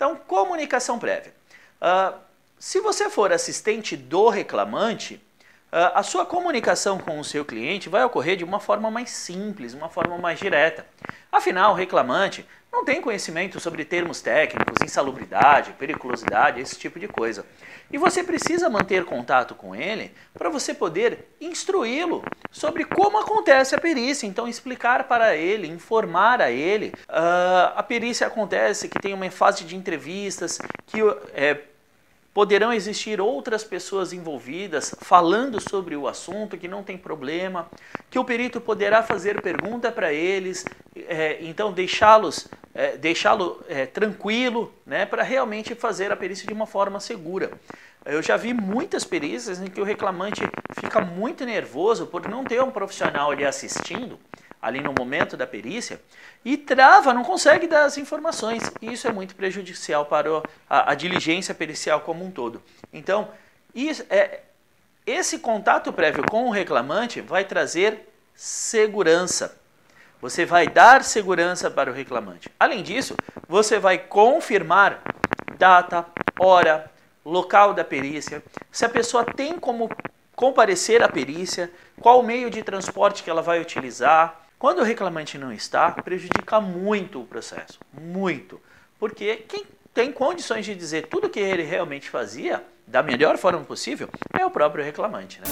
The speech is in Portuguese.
Então, comunicação prévia. Uh, se você for assistente do reclamante, a sua comunicação com o seu cliente vai ocorrer de uma forma mais simples, uma forma mais direta. Afinal, o reclamante não tem conhecimento sobre termos técnicos, insalubridade, periculosidade, esse tipo de coisa. E você precisa manter contato com ele para você poder instruí-lo sobre como acontece a perícia. Então, explicar para ele, informar a ele. Uh, a perícia acontece que tem uma fase de entrevistas, que é, Poderão existir outras pessoas envolvidas falando sobre o assunto, que não tem problema, que o perito poderá fazer pergunta para eles, é, então deixá-los é, deixá-lo é, tranquilo, né, para realmente fazer a perícia de uma forma segura. Eu já vi muitas perícias em que o reclamante fica muito nervoso por não ter um profissional ali assistindo, ali no momento da perícia, e trava, não consegue dar as informações. E isso é muito prejudicial para a, a diligência pericial como um todo. Então, isso, é, esse contato prévio com o reclamante vai trazer segurança. Você vai dar segurança para o reclamante. Além disso, você vai confirmar data, hora, local da perícia, se a pessoa tem como comparecer à perícia, qual o meio de transporte que ela vai utilizar, quando o reclamante não está, prejudica muito o processo, muito. Porque quem tem condições de dizer tudo o que ele realmente fazia da melhor forma possível é o próprio reclamante. Né?